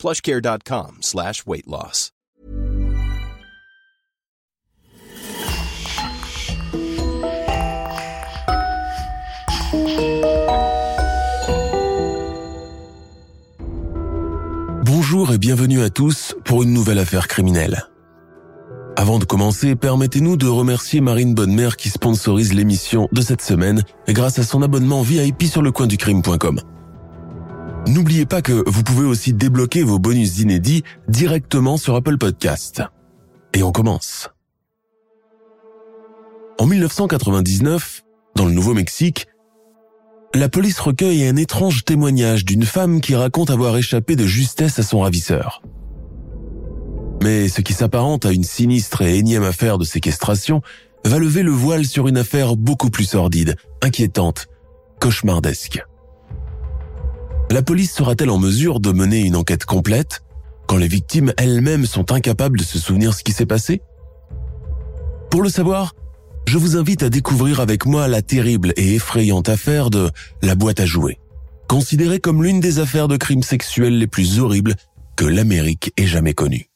plushcare.com slash weight loss. Bonjour et bienvenue à tous pour une nouvelle affaire criminelle. Avant de commencer, permettez-nous de remercier Marine Bonnemère qui sponsorise l'émission de cette semaine grâce à son abonnement VIP sur lecoinducrime.com. N'oubliez pas que vous pouvez aussi débloquer vos bonus inédits directement sur Apple Podcast. Et on commence. En 1999, dans le Nouveau-Mexique, la police recueille un étrange témoignage d'une femme qui raconte avoir échappé de justesse à son ravisseur. Mais ce qui s'apparente à une sinistre et énième affaire de séquestration va lever le voile sur une affaire beaucoup plus sordide, inquiétante, cauchemardesque. La police sera-t-elle en mesure de mener une enquête complète quand les victimes elles-mêmes sont incapables de se souvenir ce qui s'est passé? Pour le savoir, je vous invite à découvrir avec moi la terrible et effrayante affaire de la boîte à jouer, considérée comme l'une des affaires de crimes sexuels les plus horribles que l'Amérique ait jamais connues.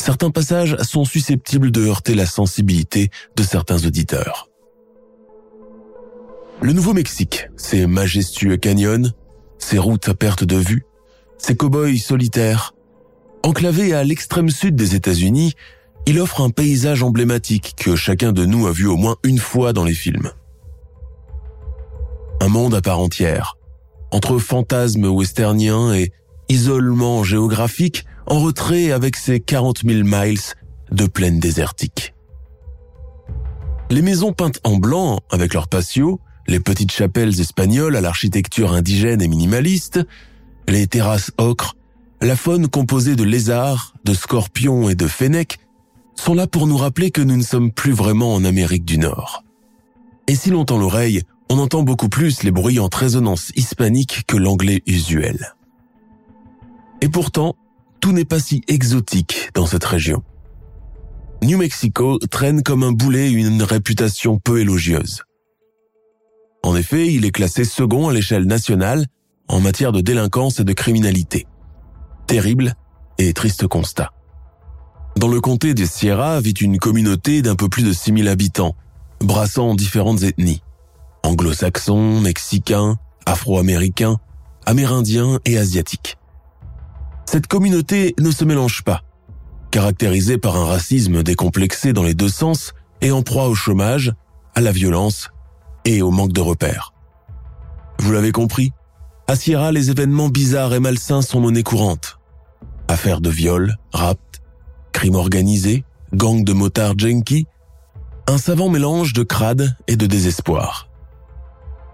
Certains passages sont susceptibles de heurter la sensibilité de certains auditeurs. Le Nouveau-Mexique, ses majestueux canyons, ses routes à perte de vue, ses cow-boys solitaires, enclavé à l'extrême sud des États-Unis, il offre un paysage emblématique que chacun de nous a vu au moins une fois dans les films. Un monde à part entière, entre fantasmes westerniens et isolement géographique en retrait avec ses 40 000 miles de plaine désertique. Les maisons peintes en blanc avec leurs patios, les petites chapelles espagnoles à l'architecture indigène et minimaliste, les terrasses ocre, la faune composée de lézards, de scorpions et de fennecs sont là pour nous rappeler que nous ne sommes plus vraiment en Amérique du Nord. Et si l'on tend l'oreille, on entend beaucoup plus les bruyantes résonances hispaniques que l'anglais usuel. Et pourtant, tout n'est pas si exotique dans cette région. New Mexico traîne comme un boulet une réputation peu élogieuse. En effet, il est classé second à l'échelle nationale en matière de délinquance et de criminalité. Terrible et triste constat. Dans le comté des Sierra vit une communauté d'un peu plus de 6000 habitants, brassant différentes ethnies. Anglo-saxons, mexicains, afro-américains, amérindiens et asiatiques. Cette communauté ne se mélange pas, caractérisée par un racisme décomplexé dans les deux sens et en proie au chômage, à la violence et au manque de repères. Vous l'avez compris, à Sierra, les événements bizarres et malsains sont monnaie courante. Affaires de viol, rapt, crimes organisés, gangs de motards junkies, un savant mélange de crade et de désespoir.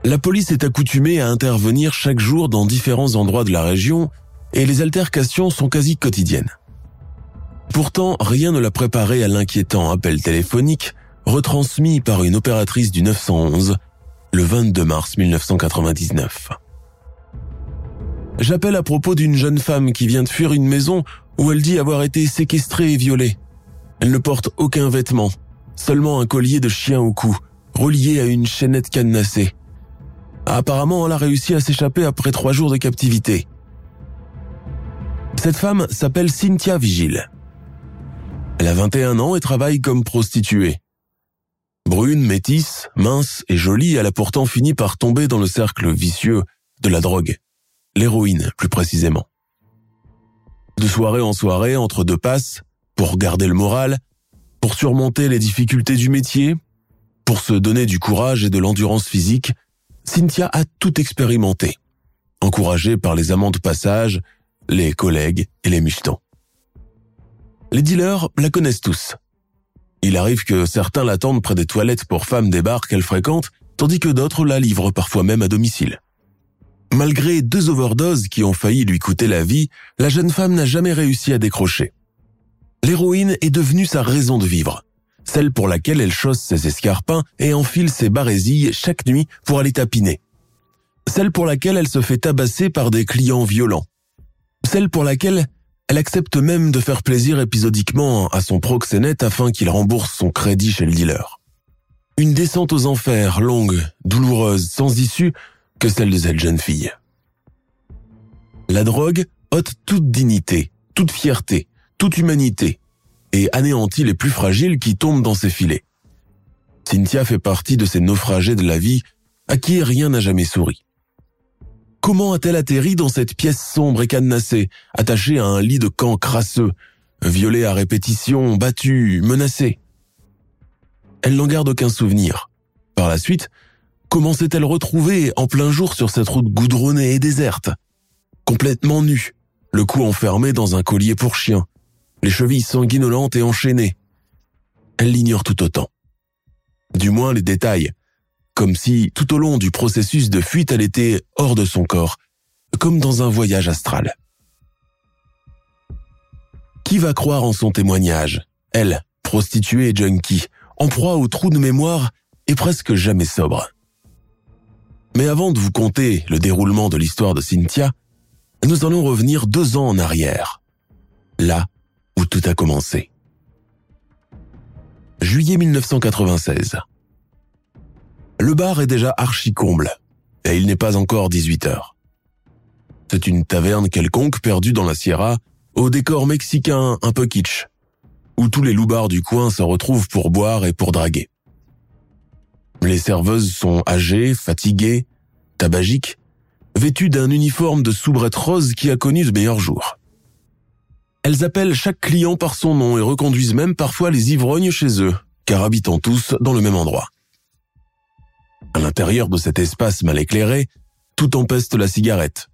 La police est accoutumée à intervenir chaque jour dans différents endroits de la région et les altercations sont quasi quotidiennes. Pourtant, rien ne l'a préparé à l'inquiétant appel téléphonique retransmis par une opératrice du 911 le 22 mars 1999. J'appelle à propos d'une jeune femme qui vient de fuir une maison où elle dit avoir été séquestrée et violée. Elle ne porte aucun vêtement, seulement un collier de chien au cou, relié à une chaînette cadenassée. Apparemment, elle a réussi à s'échapper après trois jours de captivité. Cette femme s'appelle Cynthia Vigile. Elle a 21 ans et travaille comme prostituée. Brune, métisse, mince et jolie, elle a pourtant fini par tomber dans le cercle vicieux de la drogue, l'héroïne plus précisément. De soirée en soirée, entre deux passes, pour garder le moral, pour surmonter les difficultés du métier, pour se donner du courage et de l'endurance physique, Cynthia a tout expérimenté, encouragée par les amants de passage, les collègues et les michetons. Les dealers la connaissent tous. Il arrive que certains l'attendent près des toilettes pour femmes des bars qu'elle fréquente, tandis que d'autres la livrent parfois même à domicile. Malgré deux overdoses qui ont failli lui coûter la vie, la jeune femme n'a jamais réussi à décrocher. L'héroïne est devenue sa raison de vivre, celle pour laquelle elle chausse ses escarpins et enfile ses barésilles chaque nuit pour aller tapiner. Celle pour laquelle elle se fait tabasser par des clients violents. Celle pour laquelle elle accepte même de faire plaisir épisodiquement à son proxénète afin qu'il rembourse son crédit chez le dealer. Une descente aux enfers, longue, douloureuse, sans issue, que celle de cette jeune fille. La drogue ôte toute dignité, toute fierté, toute humanité, et anéantit les plus fragiles qui tombent dans ses filets. Cynthia fait partie de ces naufragés de la vie à qui rien n'a jamais souri. Comment a-t-elle atterri dans cette pièce sombre et cadenassée, attachée à un lit de camp crasseux, violée à répétition, battue, menacée Elle n'en garde aucun souvenir. Par la suite, comment s'est-elle retrouvée en plein jour sur cette route goudronnée et déserte? Complètement nue, le cou enfermé dans un collier pour chien, les chevilles sanguinolentes et enchaînées. Elle l'ignore tout autant. Du moins les détails, comme si tout au long du processus de fuite elle était hors de son corps, comme dans un voyage astral. Qui va croire en son témoignage? Elle, prostituée et junkie, en proie au trou de mémoire et presque jamais sobre. Mais avant de vous conter le déroulement de l'histoire de Cynthia, nous allons revenir deux ans en arrière. Là où tout a commencé. Juillet 1996. Le bar est déjà archi comble, et il n'est pas encore 18 heures. C'est une taverne quelconque perdue dans la Sierra, au décor mexicain un peu kitsch, où tous les loupards du coin se retrouvent pour boire et pour draguer. Les serveuses sont âgées, fatiguées, tabagiques, vêtues d'un uniforme de soubrette rose qui a connu de meilleurs jours. Elles appellent chaque client par son nom et reconduisent même parfois les ivrognes chez eux, car habitant tous dans le même endroit. À l'intérieur de cet espace mal éclairé, tout empeste la cigarette,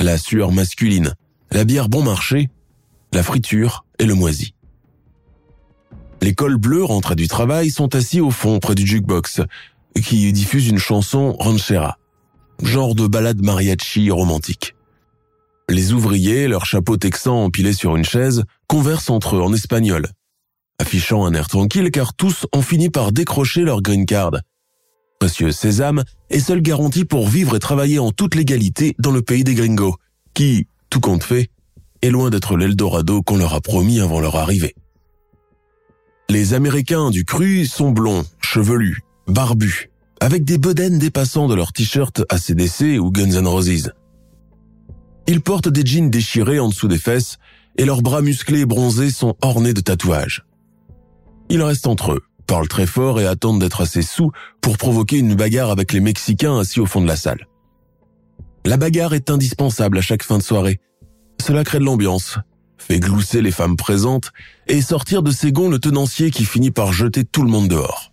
la sueur masculine, la bière bon marché, la friture et le moisi. Les cols bleus rentrés du travail sont assis au fond près du jukebox, qui diffuse une chanson ranchera, genre de balade mariachi romantique. Les ouvriers, leurs chapeaux texans empilés sur une chaise, conversent entre eux en espagnol, affichant un air tranquille car tous ont fini par décrocher leur green card. Précieux sésame est seule garantie pour vivre et travailler en toute légalité dans le pays des gringos, qui, tout compte fait, est loin d'être l'Eldorado qu'on leur a promis avant leur arrivée. Les Américains du cru sont blonds, chevelus, barbus, avec des bedaines dépassant de leurs t-shirts ACDC ou Guns N' Roses. Ils portent des jeans déchirés en dessous des fesses et leurs bras musclés et bronzés sont ornés de tatouages. Ils restent entre eux, parlent très fort et attendent d'être assez sous pour provoquer une bagarre avec les Mexicains assis au fond de la salle. La bagarre est indispensable à chaque fin de soirée. Cela crée de l'ambiance, fait glousser les femmes présentes et sortir de ses gonds le tenancier qui finit par jeter tout le monde dehors.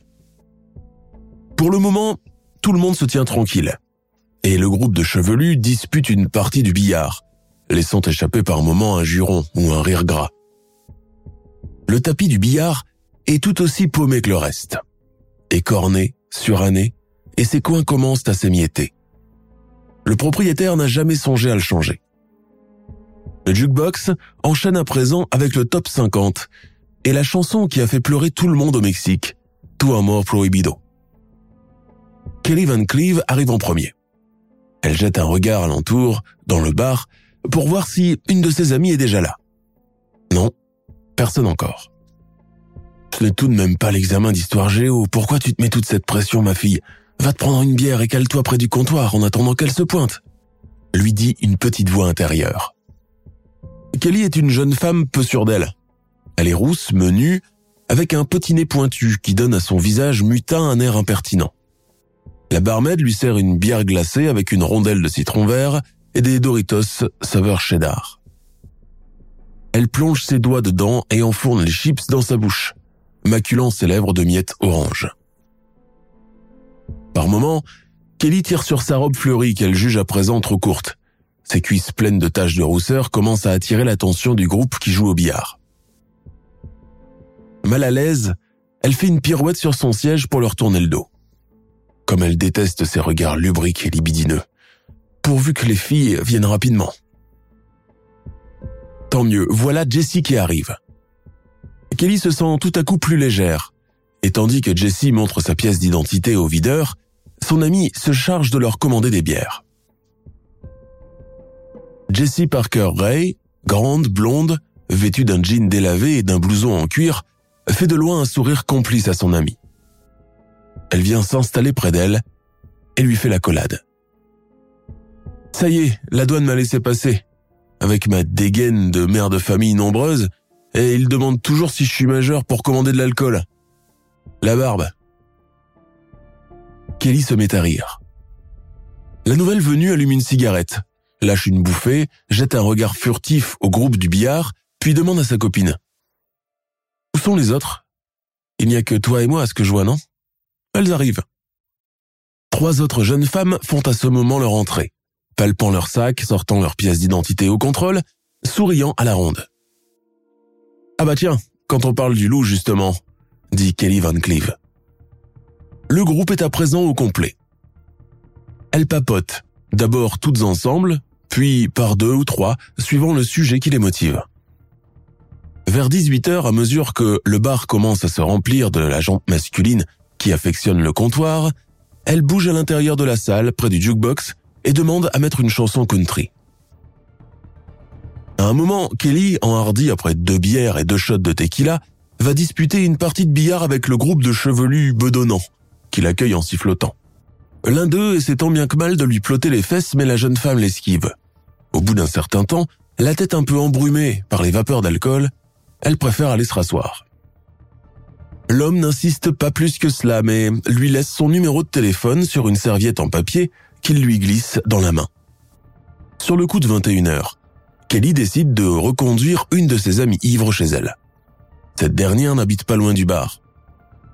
Pour le moment, tout le monde se tient tranquille et le groupe de chevelus dispute une partie du billard, laissant échapper par moments un juron ou un rire gras. Le tapis du billard est tout aussi paumé que le reste. Écorné, suranné, et ses coins commencent à s'émietter. Le propriétaire n'a jamais songé à le changer. Le jukebox enchaîne à présent avec le top 50 et la chanson qui a fait pleurer tout le monde au Mexique, Tu Amor Prohibido. Kelly Van Cleve arrive en premier. Elle jette un regard alentour, dans le bar, pour voir si une de ses amies est déjà là. Non, personne encore. Ce n'est tout de même pas l'examen d'histoire géo. Pourquoi tu te mets toute cette pression, ma fille Va te prendre une bière et cale-toi près du comptoir en attendant qu'elle se pointe. Lui dit une petite voix intérieure. Kelly est une jeune femme peu sûre d'elle. Elle est rousse, menue, avec un petit nez pointu qui donne à son visage mutin un air impertinent. La barmaid lui sert une bière glacée avec une rondelle de citron vert et des Doritos saveur cheddar. Elle plonge ses doigts dedans et enfourne les chips dans sa bouche, maculant ses lèvres de miettes orange. Par moments, Kelly tire sur sa robe fleurie qu'elle juge à présent trop courte. Ses cuisses pleines de taches de rousseur commencent à attirer l'attention du groupe qui joue au billard. Mal à l'aise, elle fait une pirouette sur son siège pour leur tourner le dos. Comme elle déteste ses regards lubriques et libidineux. Pourvu que les filles viennent rapidement. Tant mieux, voilà Jessie qui arrive. Kelly se sent tout à coup plus légère, et tandis que Jessie montre sa pièce d'identité au videur, son ami se charge de leur commander des bières. Jessie Parker Ray, grande, blonde, vêtue d'un jean délavé et d'un blouson en cuir, fait de loin un sourire complice à son amie. Elle vient s'installer près d'elle et lui fait la collade. Ça y est, la douane m'a laissé passer. Avec ma dégaine de mère de famille nombreuse, et il demande toujours si je suis majeur pour commander de l'alcool. La barbe. Kelly se met à rire. La nouvelle venue allume une cigarette, lâche une bouffée, jette un regard furtif au groupe du billard, puis demande à sa copine. Où sont les autres? Il n'y a que toi et moi à ce que je vois, non? Elles arrivent. Trois autres jeunes femmes font à ce moment leur entrée, palpant leur sac, sortant leurs pièces d'identité au contrôle, souriant à la ronde. Ah bah tiens, quand on parle du loup justement, dit Kelly Van Cleve. Le groupe est à présent au complet. Elles papotent, d'abord toutes ensemble, puis par deux ou trois, suivant le sujet qui les motive. Vers 18h, à mesure que le bar commence à se remplir de la jante masculine qui affectionne le comptoir, elle bouge à l'intérieur de la salle, près du jukebox, et demande à mettre une chanson country. À un moment, Kelly, enhardi après deux bières et deux shots de tequila, va disputer une partie de billard avec le groupe de chevelus bedonnants, qui l'accueille en sifflotant. L'un d'eux essaie tant bien que mal de lui plotter les fesses, mais la jeune femme l'esquive. Au bout d'un certain temps, la tête un peu embrumée par les vapeurs d'alcool, elle préfère aller se rasseoir. L'homme n'insiste pas plus que cela, mais lui laisse son numéro de téléphone sur une serviette en papier qu'il lui glisse dans la main. Sur le coup de 21 heures, Kelly décide de reconduire une de ses amies ivres chez elle. Cette dernière n'habite pas loin du bar.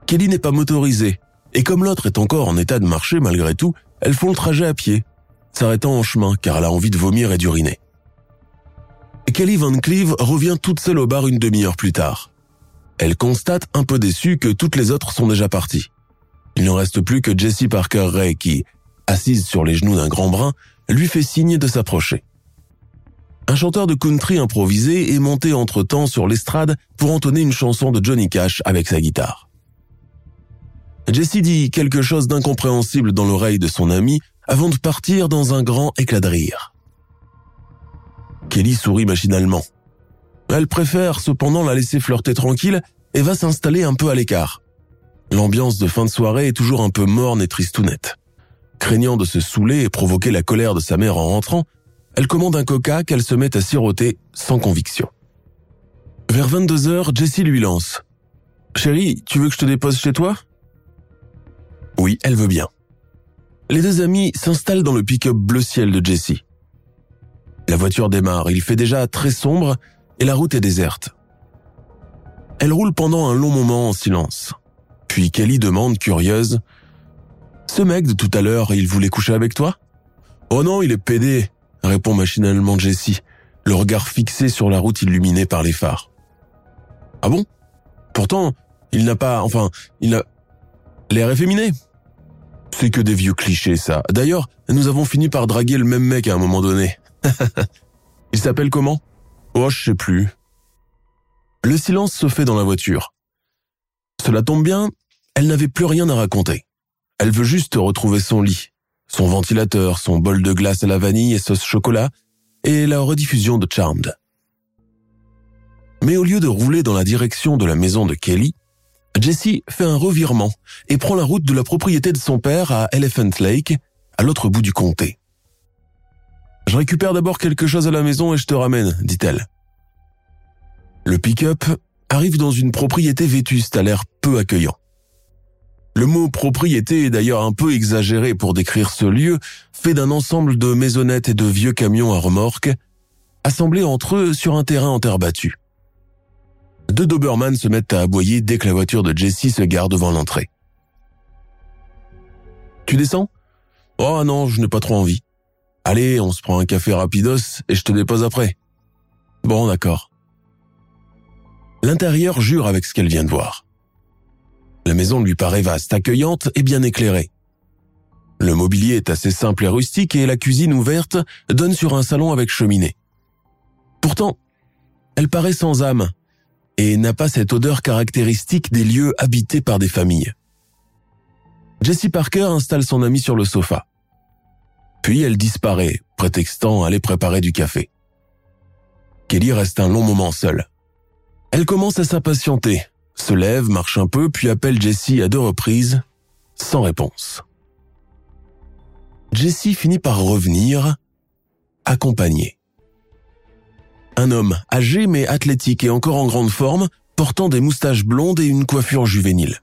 Kelly n'est pas motorisée, et comme l'autre est encore en état de marcher malgré tout, elles font le trajet à pied, s'arrêtant en chemin car elle a envie de vomir et d'uriner. Kelly Van Cleve revient toute seule au bar une demi-heure plus tard. Elle constate un peu déçue que toutes les autres sont déjà parties. Il n'en reste plus que Jessie Parker Ray qui, assise sur les genoux d'un grand brun, lui fait signe de s'approcher. Un chanteur de country improvisé est monté entre-temps sur l'estrade pour entonner une chanson de Johnny Cash avec sa guitare. Jessie dit quelque chose d'incompréhensible dans l'oreille de son ami avant de partir dans un grand éclat de rire. Kelly sourit machinalement. Elle préfère cependant la laisser flirter tranquille et va s'installer un peu à l'écart. L'ambiance de fin de soirée est toujours un peu morne et tristounette. Craignant de se saouler et provoquer la colère de sa mère en rentrant, elle commande un coca qu'elle se met à siroter sans conviction. Vers 22 heures, Jessie lui lance. Chérie, tu veux que je te dépose chez toi? Oui, elle veut bien. Les deux amis s'installent dans le pick-up bleu ciel de Jessie. La voiture démarre, il fait déjà très sombre et la route est déserte. Elle roule pendant un long moment en silence. Puis Kelly demande, curieuse, Ce mec de tout à l'heure, il voulait coucher avec toi Oh non, il est pédé, répond machinalement Jessie, le regard fixé sur la route illuminée par les phares. Ah bon? Pourtant, il n'a pas, enfin, il a l'air efféminé. C'est que des vieux clichés, ça. D'ailleurs, nous avons fini par draguer le même mec à un moment donné. Il s'appelle comment? Oh, je sais plus. Le silence se fait dans la voiture. Cela tombe bien, elle n'avait plus rien à raconter. Elle veut juste retrouver son lit, son ventilateur, son bol de glace à la vanille et sauce chocolat, et la rediffusion de Charmed. Mais au lieu de rouler dans la direction de la maison de Kelly, Jessie fait un revirement et prend la route de la propriété de son père à Elephant Lake, à l'autre bout du comté. Je récupère d'abord quelque chose à la maison et je te ramène, dit-elle. Le pick-up arrive dans une propriété vétuste à l'air peu accueillant. Le mot propriété est d'ailleurs un peu exagéré pour décrire ce lieu, fait d'un ensemble de maisonnettes et de vieux camions à remorque, assemblés entre eux sur un terrain en terre battue. Deux Doberman se mettent à aboyer dès que la voiture de Jesse se gare devant l'entrée. Tu descends? Oh non, je n'ai pas trop envie. Allez, on se prend un café rapidos et je te dépose après. Bon, d'accord. L'intérieur jure avec ce qu'elle vient de voir. La maison lui paraît vaste, accueillante et bien éclairée. Le mobilier est assez simple et rustique et la cuisine ouverte donne sur un salon avec cheminée. Pourtant, elle paraît sans âme et n'a pas cette odeur caractéristique des lieux habités par des familles. Jessie Parker installe son ami sur le sofa. Puis elle disparaît, prétextant aller préparer du café. Kelly reste un long moment seule. Elle commence à s'impatienter, se lève, marche un peu, puis appelle Jessie à deux reprises, sans réponse. Jessie finit par revenir, accompagnée. Un homme âgé mais athlétique et encore en grande forme, portant des moustaches blondes et une coiffure juvénile.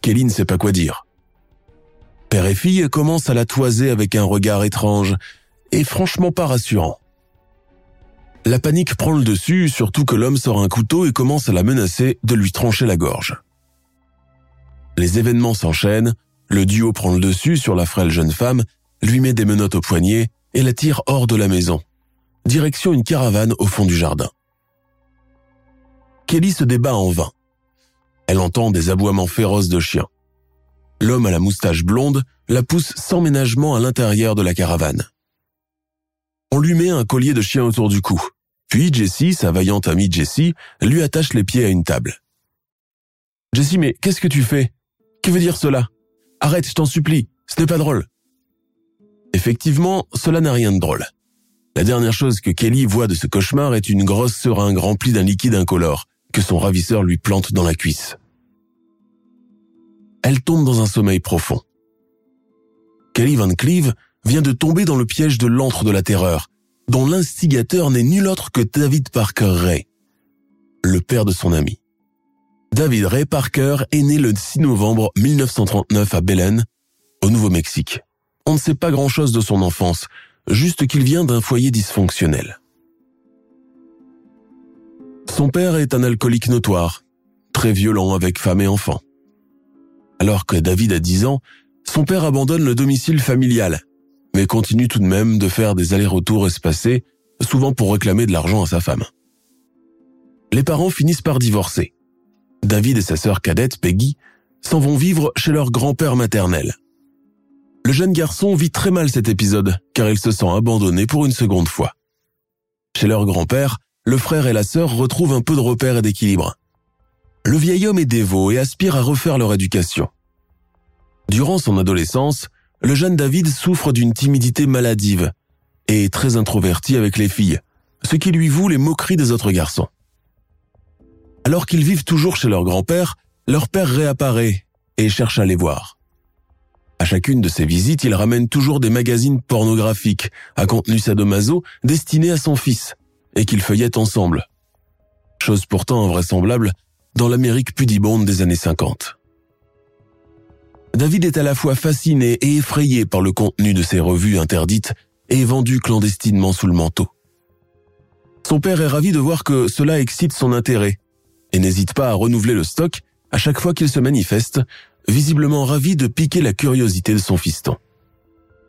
Kelly ne sait pas quoi dire. Père et fille commencent à la toiser avec un regard étrange et franchement pas rassurant. La panique prend le dessus, surtout que l'homme sort un couteau et commence à la menacer de lui trancher la gorge. Les événements s'enchaînent, le duo prend le dessus sur la frêle jeune femme, lui met des menottes au poignet et la tire hors de la maison, direction une caravane au fond du jardin. Kelly se débat en vain. Elle entend des aboiements féroces de chiens. L'homme à la moustache blonde la pousse sans ménagement à l'intérieur de la caravane. On lui met un collier de chien autour du cou. Puis Jessie, sa vaillante amie Jessie, lui attache les pieds à une table. Jessie, mais qu'est-ce que tu fais? Que veut dire cela? Arrête, je t'en supplie, ce n'est pas drôle. Effectivement, cela n'a rien de drôle. La dernière chose que Kelly voit de ce cauchemar est une grosse seringue remplie d'un liquide incolore que son ravisseur lui plante dans la cuisse. Elle tombe dans un sommeil profond. Kelly Van Cleve vient de tomber dans le piège de l'antre de la terreur, dont l'instigateur n'est nul autre que David Parker Ray, le père de son ami. David Ray Parker est né le 6 novembre 1939 à Belen, au Nouveau-Mexique. On ne sait pas grand-chose de son enfance, juste qu'il vient d'un foyer dysfonctionnel. Son père est un alcoolique notoire, très violent avec femme et enfants. Alors que David a 10 ans, son père abandonne le domicile familial, mais continue tout de même de faire des allers-retours espacés, souvent pour réclamer de l'argent à sa femme. Les parents finissent par divorcer. David et sa sœur cadette, Peggy, s'en vont vivre chez leur grand-père maternel. Le jeune garçon vit très mal cet épisode, car il se sent abandonné pour une seconde fois. Chez leur grand-père, le frère et la sœur retrouvent un peu de repère et d'équilibre. Le vieil homme est dévot et aspire à refaire leur éducation. Durant son adolescence, le jeune David souffre d'une timidité maladive et est très introverti avec les filles, ce qui lui voue les moqueries des autres garçons. Alors qu'ils vivent toujours chez leur grand-père, leur père réapparaît et cherche à les voir. À chacune de ses visites, il ramène toujours des magazines pornographiques à contenu sadomaso destinés à son fils et qu'ils feuillettent ensemble. Chose pourtant invraisemblable dans l'Amérique pudibonde des années 50. David est à la fois fasciné et effrayé par le contenu de ces revues interdites et vendues clandestinement sous le manteau. Son père est ravi de voir que cela excite son intérêt et n'hésite pas à renouveler le stock à chaque fois qu'il se manifeste, visiblement ravi de piquer la curiosité de son fiston.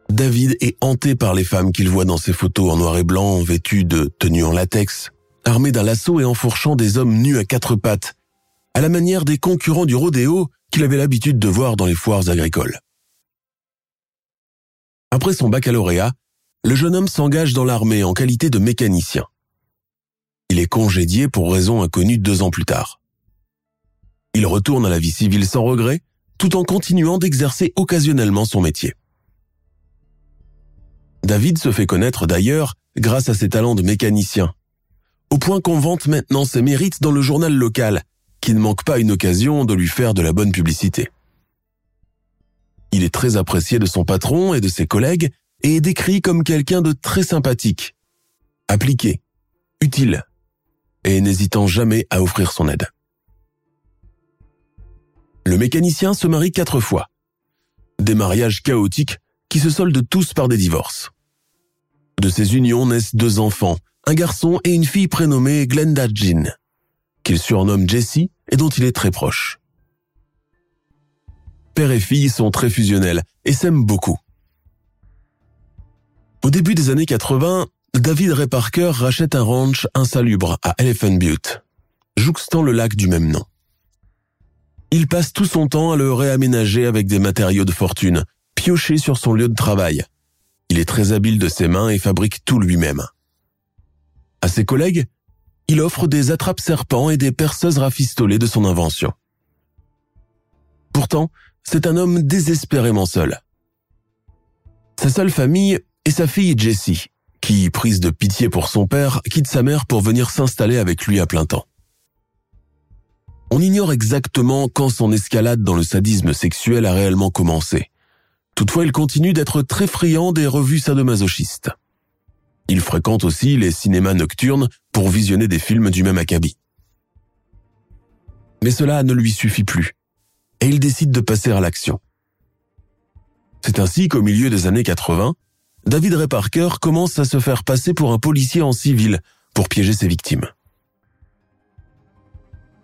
David est hanté par les femmes qu'il voit dans ses photos en noir et blanc, vêtues de tenues en latex, armées d'un lasso et enfourchant des hommes nus à quatre pattes, à la manière des concurrents du rodéo qu'il avait l'habitude de voir dans les foires agricoles. Après son baccalauréat, le jeune homme s'engage dans l'armée en qualité de mécanicien. Il est congédié pour raison inconnue deux ans plus tard. Il retourne à la vie civile sans regret, tout en continuant d'exercer occasionnellement son métier. David se fait connaître d'ailleurs grâce à ses talents de mécanicien, au point qu'on vante maintenant ses mérites dans le journal local, qui ne manque pas une occasion de lui faire de la bonne publicité. Il est très apprécié de son patron et de ses collègues et est décrit comme quelqu'un de très sympathique, appliqué, utile et n'hésitant jamais à offrir son aide. Le mécanicien se marie quatre fois. Des mariages chaotiques qui se soldent tous par des divorces. De ces unions naissent deux enfants, un garçon et une fille prénommée Glenda Jean, qu'il surnomme Jessie et dont il est très proche. Père et fille sont très fusionnels et s'aiment beaucoup. Au début des années 80, David Ray Parker rachète un ranch insalubre à Elephant Butte, jouxtant le lac du même nom. Il passe tout son temps à le réaménager avec des matériaux de fortune, piochés sur son lieu de travail. Il est très habile de ses mains et fabrique tout lui-même. À ses collègues, il offre des attrapes-serpents et des perceuses rafistolées de son invention. Pourtant, c'est un homme désespérément seul. Sa seule famille est sa fille Jessie, qui, prise de pitié pour son père, quitte sa mère pour venir s'installer avec lui à plein temps. On ignore exactement quand son escalade dans le sadisme sexuel a réellement commencé. Toutefois, il continue d'être très friand des revues sadomasochistes. Il fréquente aussi les cinémas nocturnes pour visionner des films du même acabit. Mais cela ne lui suffit plus et il décide de passer à l'action. C'est ainsi qu'au milieu des années 80, David Ray Parker commence à se faire passer pour un policier en civil pour piéger ses victimes.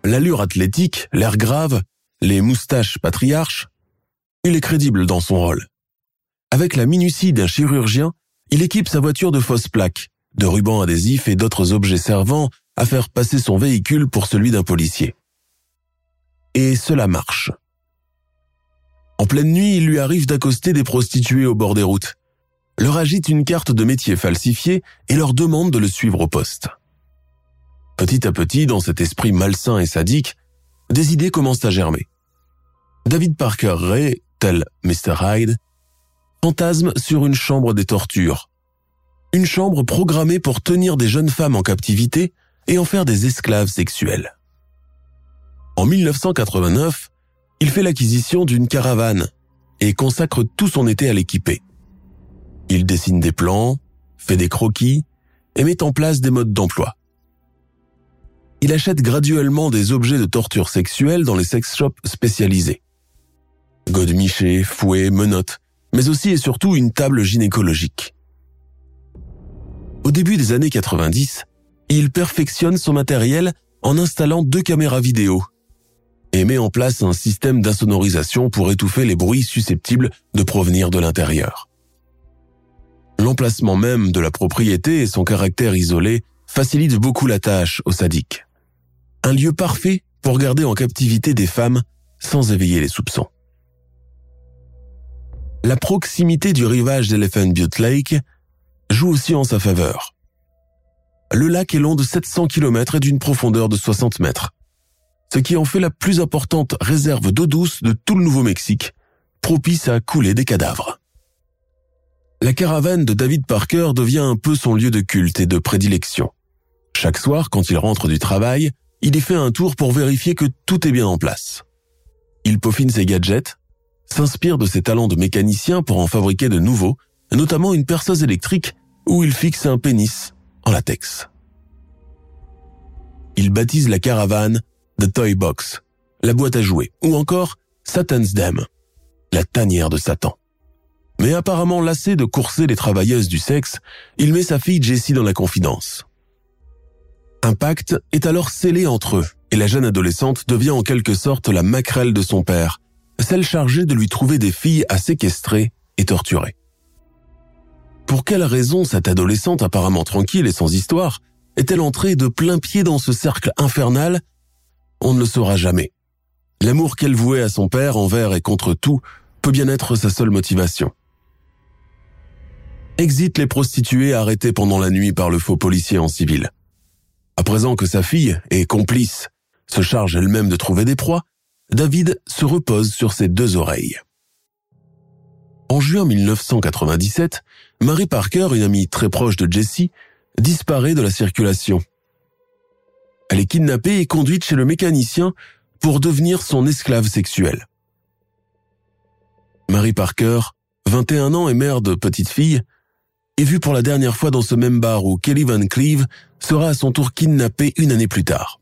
L'allure athlétique, l'air grave, les moustaches patriarches, il est crédible dans son rôle. Avec la minutie d'un chirurgien, il équipe sa voiture de fausses plaques, de rubans adhésifs et d'autres objets servant à faire passer son véhicule pour celui d'un policier. Et cela marche. En pleine nuit, il lui arrive d'accoster des prostituées au bord des routes, leur agite une carte de métier falsifiée et leur demande de le suivre au poste. Petit à petit, dans cet esprit malsain et sadique, des idées commencent à germer. David Parker Ray, tel Mr. Hyde, fantasme sur une chambre des tortures. Une chambre programmée pour tenir des jeunes femmes en captivité et en faire des esclaves sexuels. En 1989, il fait l'acquisition d'une caravane et consacre tout son été à l'équiper. Il dessine des plans, fait des croquis et met en place des modes d'emploi. Il achète graduellement des objets de torture sexuelle dans les sex shops spécialisés. Godemichés, fouets, menottes, mais aussi et surtout une table gynécologique. Au début des années 90, il perfectionne son matériel en installant deux caméras vidéo et met en place un système d'insonorisation pour étouffer les bruits susceptibles de provenir de l'intérieur. L'emplacement même de la propriété et son caractère isolé facilitent beaucoup la tâche aux sadiques. Un lieu parfait pour garder en captivité des femmes sans éveiller les soupçons. La proximité du rivage d'Elephant Butte Lake joue aussi en sa faveur. Le lac est long de 700 km et d'une profondeur de 60 mètres ce qui en fait la plus importante réserve d'eau douce de tout le Nouveau-Mexique, propice à couler des cadavres. La caravane de David Parker devient un peu son lieu de culte et de prédilection. Chaque soir, quand il rentre du travail, il y fait un tour pour vérifier que tout est bien en place. Il peaufine ses gadgets, s'inspire de ses talents de mécanicien pour en fabriquer de nouveaux, notamment une perceuse électrique où il fixe un pénis en latex. Il baptise la caravane The Toy Box, la boîte à jouer, ou encore Satan's Dam, la tanière de Satan. Mais apparemment lassé de courser les travailleuses du sexe, il met sa fille Jessie dans la confidence. Un pacte est alors scellé entre eux, et la jeune adolescente devient en quelque sorte la maquerelle de son père, celle chargée de lui trouver des filles à séquestrer et torturer. Pour quelle raison cette adolescente apparemment tranquille et sans histoire est-elle entrée de plein pied dans ce cercle infernal? On ne le saura jamais. L'amour qu'elle vouait à son père envers et contre tout peut bien être sa seule motivation. Exit les prostituées arrêtées pendant la nuit par le faux policier en civil. À présent que sa fille, et complice, se charge elle-même de trouver des proies, David se repose sur ses deux oreilles. En juin 1997, Mary Parker, une amie très proche de Jessie, disparaît de la circulation elle est kidnappée et conduite chez le mécanicien pour devenir son esclave sexuelle. Mary Parker, 21 ans et mère de petite fille, est vue pour la dernière fois dans ce même bar où Kelly Van Cleve sera à son tour kidnappée une année plus tard.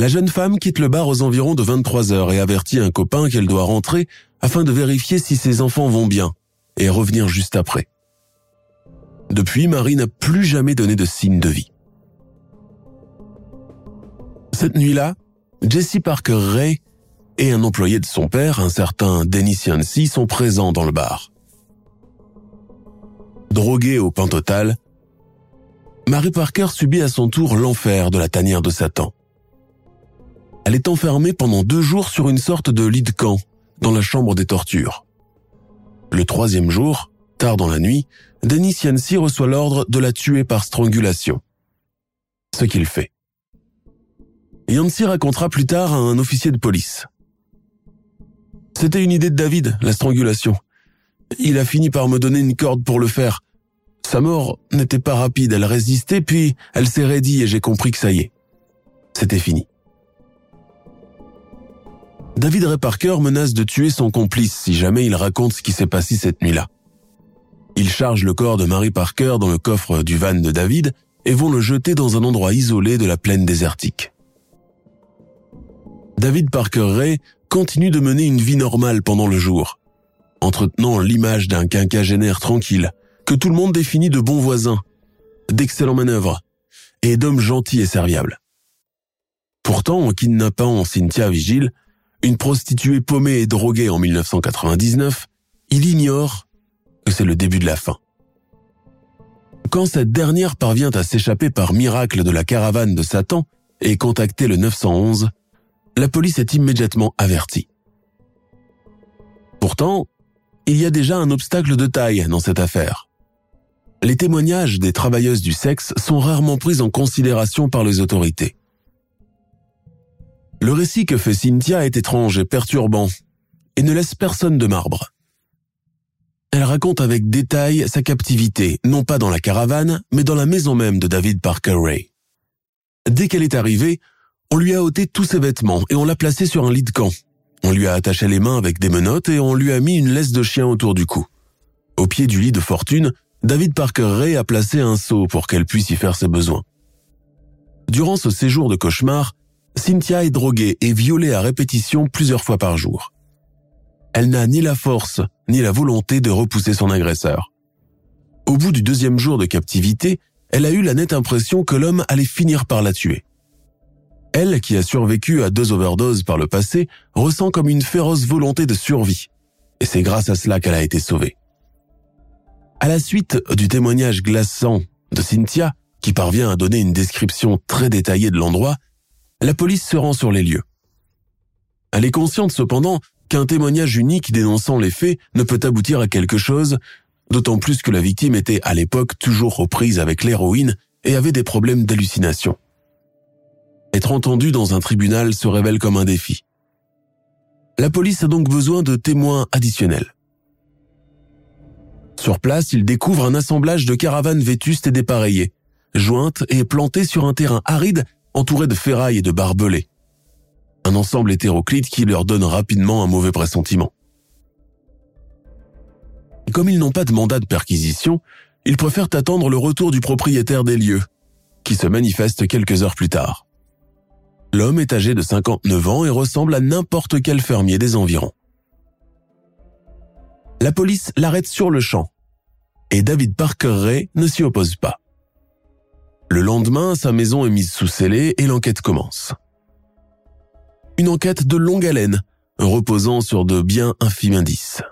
La jeune femme quitte le bar aux environs de 23 heures et avertit un copain qu'elle doit rentrer afin de vérifier si ses enfants vont bien et revenir juste après. Depuis, Marie n'a plus jamais donné de signe de vie. Cette nuit-là, Jesse Parker Ray et un employé de son père, un certain Dennis Yancey, sont présents dans le bar. Droguée au pain total, Marie Parker subit à son tour l'enfer de la tanière de Satan. Elle est enfermée pendant deux jours sur une sorte de lit de camp dans la chambre des tortures. Le troisième jour, tard dans la nuit, Denis Yancey reçoit l'ordre de la tuer par strangulation. Ce qu'il fait. Yancey racontera plus tard à un officier de police. C'était une idée de David, la strangulation. Il a fini par me donner une corde pour le faire. Sa mort n'était pas rapide, elle résistait, puis elle s'est raidie et j'ai compris que ça y est. C'était fini. David Ray Parker menace de tuer son complice si jamais il raconte ce qui s'est passé cette nuit-là. Ils chargent le corps de Mary Parker dans le coffre du van de David et vont le jeter dans un endroit isolé de la plaine désertique. David Parker Ray continue de mener une vie normale pendant le jour, entretenant l'image d'un quinquagénaire tranquille, que tout le monde définit de bon voisin, d'excellents manœuvres et d'homme gentil et serviable. Pourtant, en kidnappant Cynthia Vigile, une prostituée paumée et droguée en 1999, il ignore que c'est le début de la fin. Quand cette dernière parvient à s'échapper par miracle de la caravane de Satan et contacter le 911, la police est immédiatement avertie. Pourtant, il y a déjà un obstacle de taille dans cette affaire. Les témoignages des travailleuses du sexe sont rarement pris en considération par les autorités. Le récit que fait Cynthia est étrange et perturbant et ne laisse personne de marbre. Elle raconte avec détail sa captivité, non pas dans la caravane, mais dans la maison même de David Parker Ray. Dès qu'elle est arrivée, on lui a ôté tous ses vêtements et on l'a placée sur un lit de camp. On lui a attaché les mains avec des menottes et on lui a mis une laisse de chien autour du cou. Au pied du lit de fortune, David Parker Ray a placé un seau pour qu'elle puisse y faire ses besoins. Durant ce séjour de cauchemar, Cynthia est droguée et violée à répétition plusieurs fois par jour. Elle n'a ni la force ni la volonté de repousser son agresseur. Au bout du deuxième jour de captivité, elle a eu la nette impression que l'homme allait finir par la tuer. Elle, qui a survécu à deux overdoses par le passé, ressent comme une féroce volonté de survie. Et c'est grâce à cela qu'elle a été sauvée. À la suite du témoignage glaçant de Cynthia, qui parvient à donner une description très détaillée de l'endroit, la police se rend sur les lieux. Elle est consciente cependant qu'un témoignage unique dénonçant les faits ne peut aboutir à quelque chose, d'autant plus que la victime était à l'époque toujours aux prises avec l'héroïne et avait des problèmes d'hallucination. Être entendu dans un tribunal se révèle comme un défi. La police a donc besoin de témoins additionnels. Sur place, il découvre un assemblage de caravanes vétustes et dépareillées, jointes et plantées sur un terrain aride entouré de ferrailles et de barbelés. Un ensemble hétéroclite qui leur donne rapidement un mauvais pressentiment. Comme ils n'ont pas de mandat de perquisition, ils préfèrent attendre le retour du propriétaire des lieux, qui se manifeste quelques heures plus tard. L'homme est âgé de 59 ans et ressemble à n'importe quel fermier des environs. La police l'arrête sur le champ, et David Parker Ray ne s'y oppose pas. Le lendemain, sa maison est mise sous scellé et l'enquête commence. Une enquête de longue haleine, reposant sur de bien infimes indices.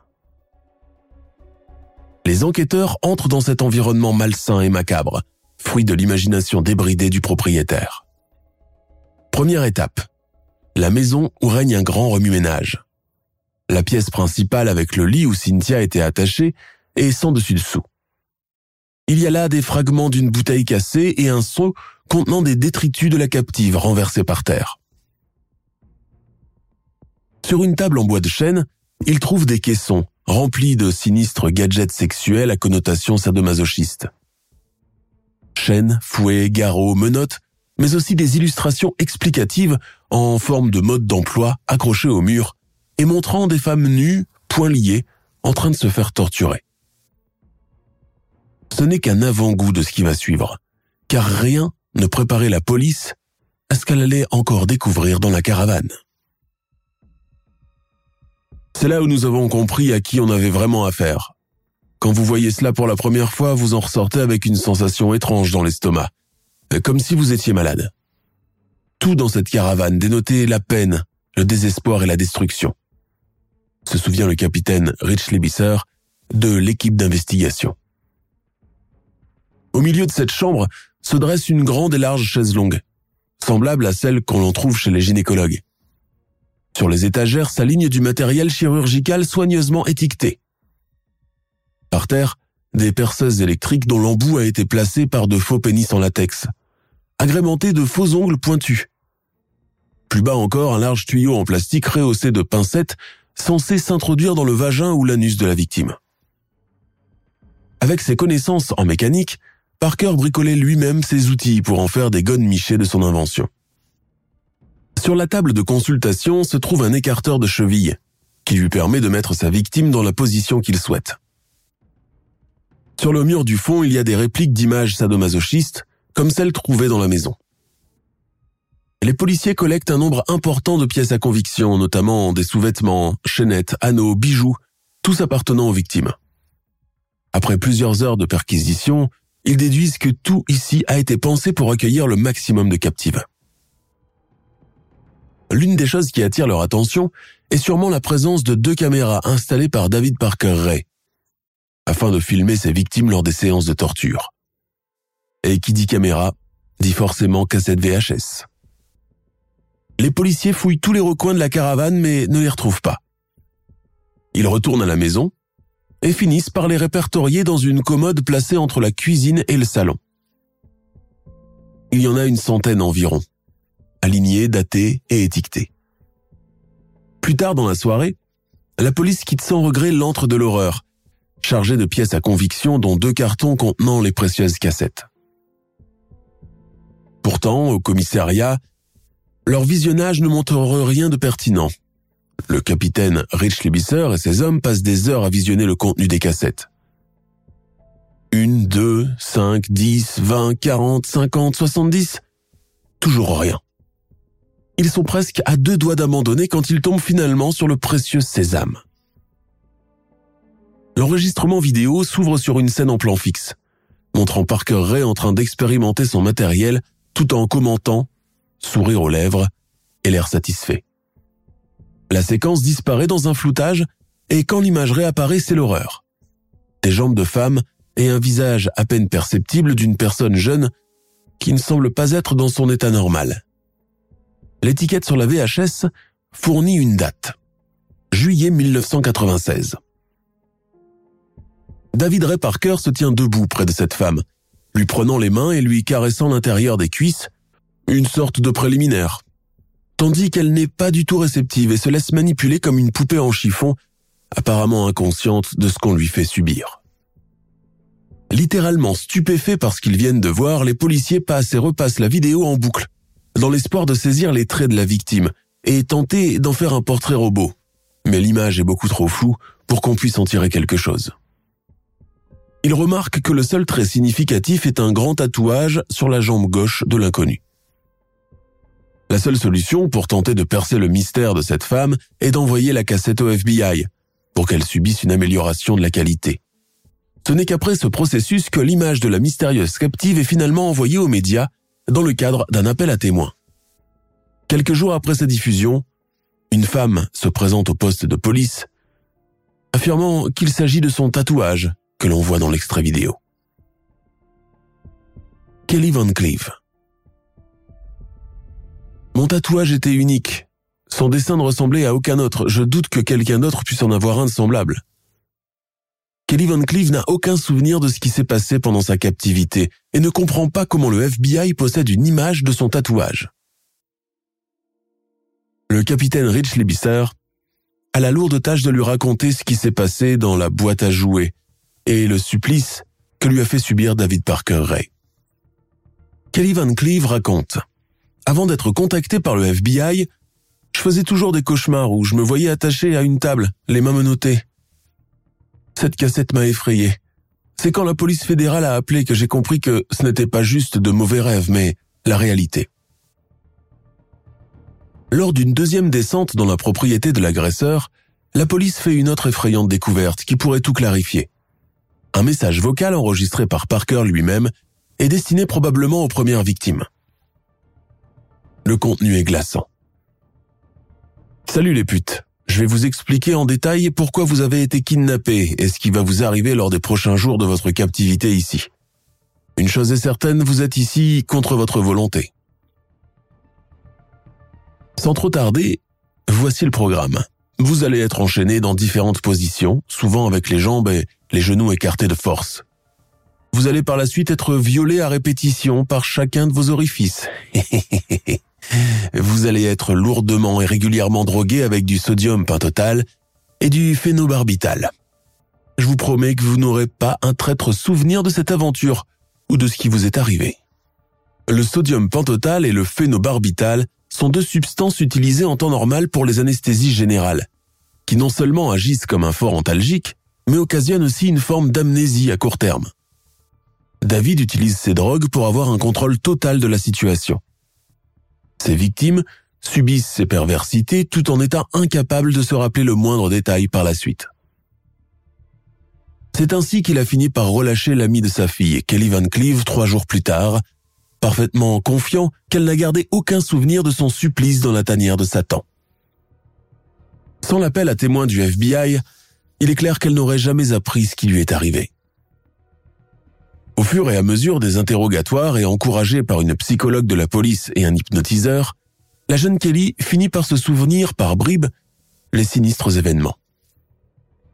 Les enquêteurs entrent dans cet environnement malsain et macabre, fruit de l'imagination débridée du propriétaire. Première étape. La maison où règne un grand remue-ménage. La pièce principale avec le lit où Cynthia était attachée est sans dessus dessous. Il y a là des fragments d'une bouteille cassée et un seau contenant des détritus de la captive renversés par terre. Sur une table en bois de chêne, il trouve des caissons remplis de sinistres gadgets sexuels à connotation sadomasochiste. Chaînes, fouets, garrots, menottes, mais aussi des illustrations explicatives en forme de mode d'emploi accrochées au mur et montrant des femmes nues, poings liés, en train de se faire torturer ce n'est qu'un avant-goût de ce qui va suivre, car rien ne préparait la police à ce qu'elle allait encore découvrir dans la caravane. C'est là où nous avons compris à qui on avait vraiment affaire. Quand vous voyez cela pour la première fois, vous en ressortez avec une sensation étrange dans l'estomac, comme si vous étiez malade. Tout dans cette caravane dénotait la peine, le désespoir et la destruction. Se souvient le capitaine Rich Lebisser de l'équipe d'investigation. Au milieu de cette chambre se dresse une grande et large chaise longue, semblable à celle qu'on en trouve chez les gynécologues. Sur les étagères s'aligne du matériel chirurgical soigneusement étiqueté. Par terre, des perceuses électriques dont l'embout a été placé par de faux pénis en latex, agrémentés de faux ongles pointus. Plus bas encore, un large tuyau en plastique rehaussé de pincettes censé s'introduire dans le vagin ou l'anus de la victime. Avec ses connaissances en mécanique, Parker bricolait lui-même ses outils pour en faire des gones michées de son invention. Sur la table de consultation se trouve un écarteur de cheville qui lui permet de mettre sa victime dans la position qu'il souhaite. Sur le mur du fond, il y a des répliques d'images sadomasochistes, comme celles trouvées dans la maison. Les policiers collectent un nombre important de pièces à conviction, notamment des sous-vêtements, chaînettes, anneaux, bijoux, tous appartenant aux victimes. Après plusieurs heures de perquisition, ils déduisent que tout ici a été pensé pour accueillir le maximum de captives. L'une des choses qui attire leur attention est sûrement la présence de deux caméras installées par David Parker Ray, afin de filmer ses victimes lors des séances de torture. Et qui dit caméra, dit forcément cassette VHS. Les policiers fouillent tous les recoins de la caravane mais ne les retrouvent pas. Ils retournent à la maison et finissent par les répertorier dans une commode placée entre la cuisine et le salon. Il y en a une centaine environ, alignés, datés et étiquetés. Plus tard dans la soirée, la police quitte sans regret l'antre de l'horreur chargé de pièces à conviction dont deux cartons contenant les précieuses cassettes. Pourtant, au commissariat, leur visionnage ne montre rien de pertinent. Le capitaine Rich Libisser et ses hommes passent des heures à visionner le contenu des cassettes. Une, deux, cinq, dix, vingt, quarante, cinquante, soixante-dix. Toujours rien. Ils sont presque à deux doigts d'abandonner quand ils tombent finalement sur le précieux sésame. L'enregistrement vidéo s'ouvre sur une scène en plan fixe, montrant Parker Ray en train d'expérimenter son matériel tout en commentant, sourire aux lèvres et l'air satisfait. La séquence disparaît dans un floutage et quand l'image réapparaît, c'est l'horreur. Des jambes de femme et un visage à peine perceptible d'une personne jeune qui ne semble pas être dans son état normal. L'étiquette sur la VHS fournit une date. Juillet 1996. David Ray Parker se tient debout près de cette femme, lui prenant les mains et lui caressant l'intérieur des cuisses, une sorte de préliminaire. Tandis qu'elle n'est pas du tout réceptive et se laisse manipuler comme une poupée en chiffon, apparemment inconsciente de ce qu'on lui fait subir. Littéralement stupéfaits par ce qu'ils viennent de voir, les policiers passent et repassent la vidéo en boucle, dans l'espoir de saisir les traits de la victime et tenter d'en faire un portrait robot. Mais l'image est beaucoup trop floue pour qu'on puisse en tirer quelque chose il remarque que le seul trait significatif est un grand tatouage sur la jambe gauche de l'inconnu. La seule solution pour tenter de percer le mystère de cette femme est d'envoyer la cassette au FBI pour qu'elle subisse une amélioration de la qualité. Ce n'est qu'après ce processus que l'image de la mystérieuse captive est finalement envoyée aux médias dans le cadre d'un appel à témoins. Quelques jours après sa diffusion, une femme se présente au poste de police, affirmant qu'il s'agit de son tatouage que l'on voit dans l'extrait vidéo. Kelly Van Cleave. Mon tatouage était unique. Son dessin ne ressemblait à aucun autre. Je doute que quelqu'un d'autre puisse en avoir un de semblable. Kelly Van Cleave n'a aucun souvenir de ce qui s'est passé pendant sa captivité et ne comprend pas comment le FBI possède une image de son tatouage. Le capitaine Rich Libisser a la lourde tâche de lui raconter ce qui s'est passé dans la boîte à jouets et le supplice que lui a fait subir David Parker Ray. Kelly Van Cleave raconte Avant d'être contacté par le FBI, je faisais toujours des cauchemars où je me voyais attaché à une table, les mains menottées. Cette cassette m'a effrayé. C'est quand la police fédérale a appelé que j'ai compris que ce n'était pas juste de mauvais rêves, mais la réalité. Lors d'une deuxième descente dans la propriété de l'agresseur, la police fait une autre effrayante découverte qui pourrait tout clarifier Un message vocal enregistré par Parker lui-même est destiné probablement aux premières victimes. Le contenu est glaçant. Salut les putes. Je vais vous expliquer en détail pourquoi vous avez été kidnappé et ce qui va vous arriver lors des prochains jours de votre captivité ici. Une chose est certaine, vous êtes ici contre votre volonté. Sans trop tarder, voici le programme. Vous allez être enchaîné dans différentes positions, souvent avec les jambes et les genoux écartés de force. Vous allez par la suite être violé à répétition par chacun de vos orifices. vous allez être lourdement et régulièrement drogué avec du sodium pentotal et du phénobarbital. Je vous promets que vous n'aurez pas un traître souvenir de cette aventure ou de ce qui vous est arrivé. Le sodium pentotal et le phénobarbital sont deux substances utilisées en temps normal pour les anesthésies générales, qui non seulement agissent comme un fort antalgique, mais occasionnent aussi une forme d'amnésie à court terme. David utilise ces drogues pour avoir un contrôle total de la situation. Ses victimes subissent ces perversités tout en étant incapables de se rappeler le moindre détail par la suite. C'est ainsi qu'il a fini par relâcher l'ami de sa fille, Kelly Van Cleve, trois jours plus tard, parfaitement confiant qu'elle n'a gardé aucun souvenir de son supplice dans la tanière de Satan. Sans l'appel à témoins du FBI, il est clair qu'elle n'aurait jamais appris ce qui lui est arrivé. Au fur et à mesure des interrogatoires et encouragée par une psychologue de la police et un hypnotiseur, la jeune Kelly finit par se souvenir par bribes les sinistres événements.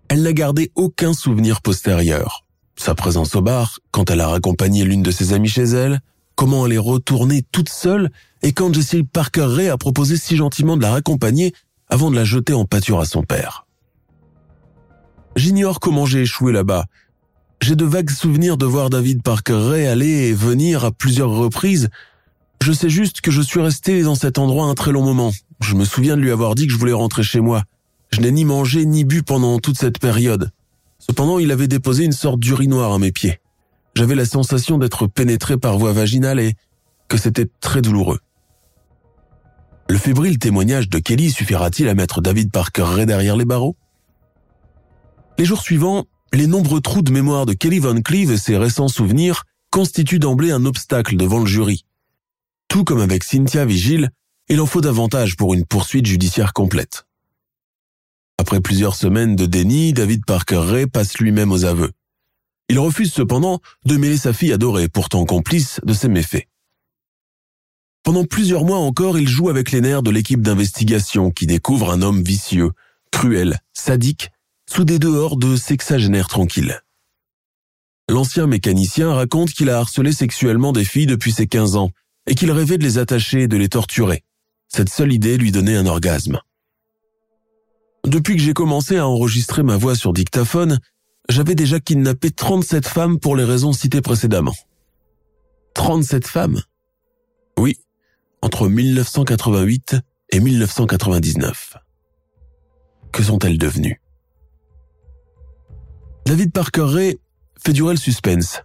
Elle n'a gardé aucun souvenir postérieur. Sa présence au bar, quand elle a raccompagné l'une de ses amies chez elle, comment elle est retournée toute seule et quand Jessie Parker Ray a proposé si gentiment de la raccompagner avant de la jeter en pâture à son père. J'ignore comment j'ai échoué là-bas, j'ai de vagues souvenirs de voir David Parker aller et venir à plusieurs reprises. Je sais juste que je suis resté dans cet endroit un très long moment. Je me souviens de lui avoir dit que je voulais rentrer chez moi. Je n'ai ni mangé ni bu pendant toute cette période. Cependant, il avait déposé une sorte d'urinoir à mes pieds. J'avais la sensation d'être pénétré par voie vaginale et que c'était très douloureux. Le fébrile témoignage de Kelly suffira-t-il à mettre David Parker derrière les barreaux? Les jours suivants, les nombreux trous de mémoire de Kelly Van Cleve et ses récents souvenirs constituent d'emblée un obstacle devant le jury. Tout comme avec Cynthia Vigile, il en faut davantage pour une poursuite judiciaire complète. Après plusieurs semaines de déni, David Parker Ray passe lui-même aux aveux. Il refuse cependant de mêler sa fille adorée, pourtant complice de ses méfaits. Pendant plusieurs mois encore, il joue avec les nerfs de l'équipe d'investigation qui découvre un homme vicieux, cruel, sadique sous des dehors de sexagénaires tranquilles. L'ancien mécanicien raconte qu'il a harcelé sexuellement des filles depuis ses 15 ans et qu'il rêvait de les attacher et de les torturer. Cette seule idée lui donnait un orgasme. Depuis que j'ai commencé à enregistrer ma voix sur dictaphone, j'avais déjà kidnappé 37 femmes pour les raisons citées précédemment. 37 femmes? Oui, entre 1988 et 1999. Que sont-elles devenues? David Parker Ray fait durer le suspense.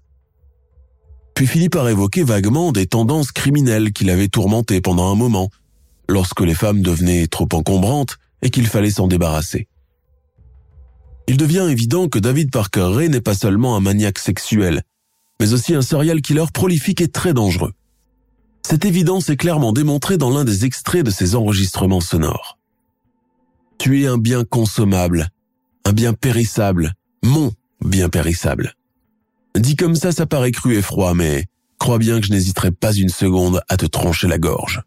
Puis finit par évoquer vaguement des tendances criminelles qu'il avait tourmentées pendant un moment, lorsque les femmes devenaient trop encombrantes et qu'il fallait s'en débarrasser. Il devient évident que David Parker Ray n'est pas seulement un maniaque sexuel, mais aussi un serial killer prolifique et très dangereux. Cette évidence est clairement démontrée dans l'un des extraits de ses enregistrements sonores. Tu es un bien consommable, un bien périssable, mon bien périssable. Dit comme ça, ça paraît cru et froid, mais crois bien que je n'hésiterai pas une seconde à te trancher la gorge.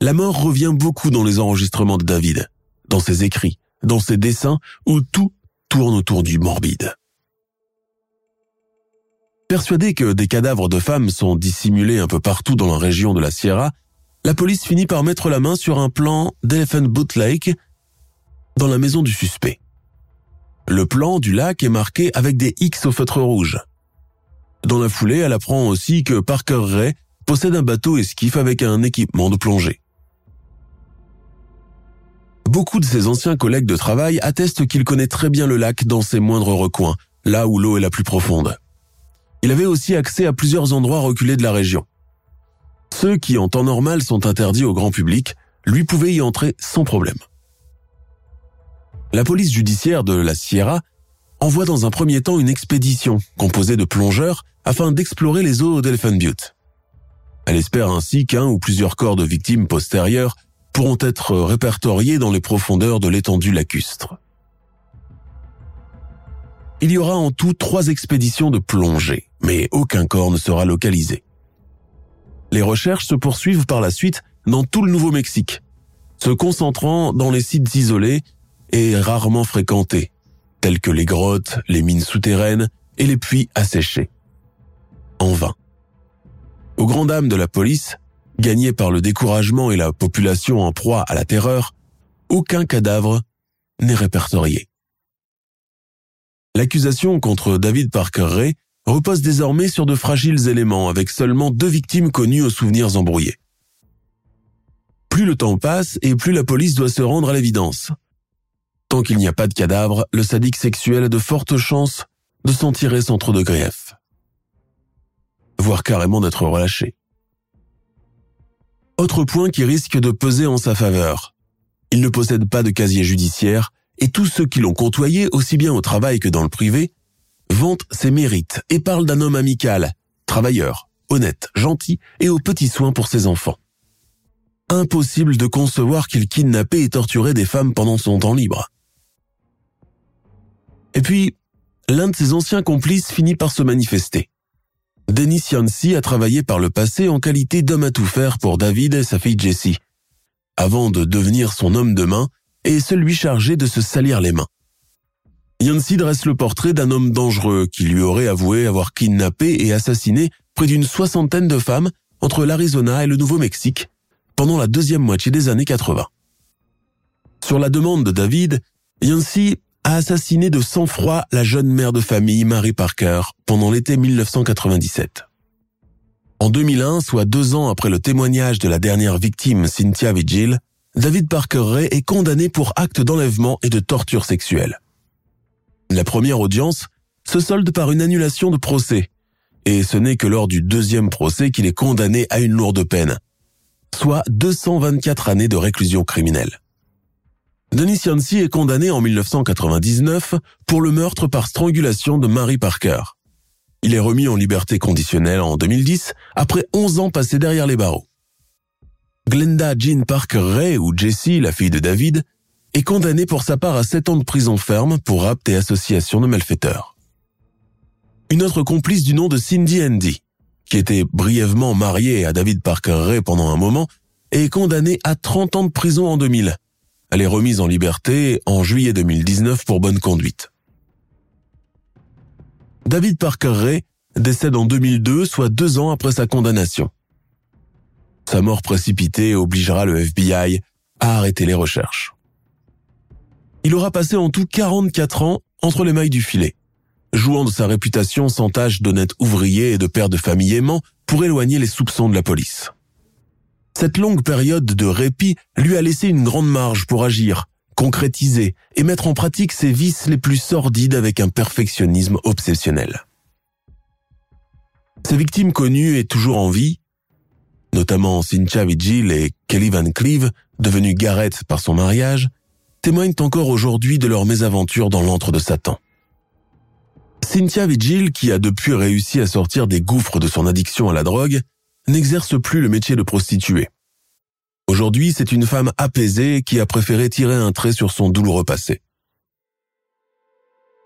La mort revient beaucoup dans les enregistrements de David, dans ses écrits, dans ses dessins, où tout tourne autour du morbide. Persuadé que des cadavres de femmes sont dissimulés un peu partout dans la région de la Sierra, la police finit par mettre la main sur un plan d'Elephant Boot Lake dans la maison du suspect. Le plan du lac est marqué avec des X au feutre rouge. Dans la foulée, elle apprend aussi que Parker Ray possède un bateau esquif avec un équipement de plongée. Beaucoup de ses anciens collègues de travail attestent qu'il connaît très bien le lac dans ses moindres recoins, là où l'eau est la plus profonde. Il avait aussi accès à plusieurs endroits reculés de la région. Ceux qui en temps normal sont interdits au grand public, lui pouvaient y entrer sans problème. La police judiciaire de la Sierra envoie dans un premier temps une expédition composée de plongeurs afin d'explorer les eaux d'Elephant Butte. Elle espère ainsi qu'un ou plusieurs corps de victimes postérieures pourront être répertoriés dans les profondeurs de l'étendue lacustre. Il y aura en tout trois expéditions de plongée, mais aucun corps ne sera localisé. Les recherches se poursuivent par la suite dans tout le Nouveau-Mexique, se concentrant dans les sites isolés et rarement fréquentés, tels que les grottes, les mines souterraines et les puits asséchés. En vain. Au grand dam de la police, gagnée par le découragement et la population en proie à la terreur, aucun cadavre n'est répertorié. L'accusation contre David Parker Ray repose désormais sur de fragiles éléments avec seulement deux victimes connues aux souvenirs embrouillés. Plus le temps passe et plus la police doit se rendre à l'évidence. Tant qu'il n'y a pas de cadavre, le sadique sexuel a de fortes chances de s'en tirer sans trop de grief. Voire carrément d'être relâché. Autre point qui risque de peser en sa faveur. Il ne possède pas de casier judiciaire et tous ceux qui l'ont côtoyé, aussi bien au travail que dans le privé, vantent ses mérites et parlent d'un homme amical, travailleur, honnête, gentil et aux petits soins pour ses enfants. Impossible de concevoir qu'il kidnappait et torturait des femmes pendant son temps libre. Et puis, l'un de ses anciens complices finit par se manifester. Denis Yancy a travaillé par le passé en qualité d'homme à tout faire pour David et sa fille Jessie, avant de devenir son homme de main et celui chargé de se salir les mains. Yancy dresse le portrait d'un homme dangereux qui lui aurait avoué avoir kidnappé et assassiné près d'une soixantaine de femmes entre l'Arizona et le Nouveau-Mexique pendant la deuxième moitié des années 80. Sur la demande de David, Yancy a assassiné de sang-froid la jeune mère de famille Mary Parker pendant l'été 1997. En 2001, soit deux ans après le témoignage de la dernière victime Cynthia Vigil, David Parker Ray est condamné pour acte d'enlèvement et de torture sexuelle. La première audience se solde par une annulation de procès, et ce n'est que lors du deuxième procès qu'il est condamné à une lourde peine, soit 224 années de réclusion criminelle. Denis Yancy est condamné en 1999 pour le meurtre par strangulation de Mary Parker. Il est remis en liberté conditionnelle en 2010 après 11 ans passés derrière les barreaux. Glenda Jean Parker Ray ou Jessie, la fille de David, est condamnée pour sa part à 7 ans de prison ferme pour rapt et association de malfaiteurs. Une autre complice du nom de Cindy Andy, qui était brièvement mariée à David Parker Ray pendant un moment, est condamnée à 30 ans de prison en 2000 elle est remise en liberté en juillet 2019 pour bonne conduite. David Parker Ray décède en 2002, soit deux ans après sa condamnation. Sa mort précipitée obligera le FBI à arrêter les recherches. Il aura passé en tout 44 ans entre les mailles du filet, jouant de sa réputation sans tâche d'honnête ouvrier et de père de famille aimant pour éloigner les soupçons de la police. Cette longue période de répit lui a laissé une grande marge pour agir, concrétiser et mettre en pratique ses vices les plus sordides avec un perfectionnisme obsessionnel. Ses victimes connues et toujours en vie, notamment Cynthia Vigil et Kelly Van Cleve, devenue Garrett par son mariage, témoignent encore aujourd'hui de leur mésaventure dans l'antre de Satan. Cynthia Vigil, qui a depuis réussi à sortir des gouffres de son addiction à la drogue, n'exerce plus le métier de prostituée. Aujourd'hui, c'est une femme apaisée qui a préféré tirer un trait sur son douloureux passé.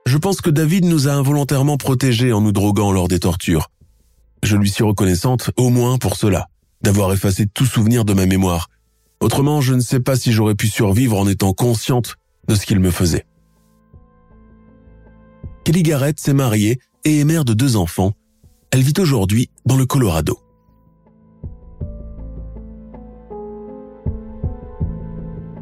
Je pense que David nous a involontairement protégés en nous droguant lors des tortures. Je lui suis reconnaissante au moins pour cela, d'avoir effacé tout souvenir de ma mémoire. Autrement, je ne sais pas si j'aurais pu survivre en étant consciente de ce qu'il me faisait. Kelly Garrett s'est mariée et est mère de deux enfants. Elle vit aujourd'hui dans le Colorado.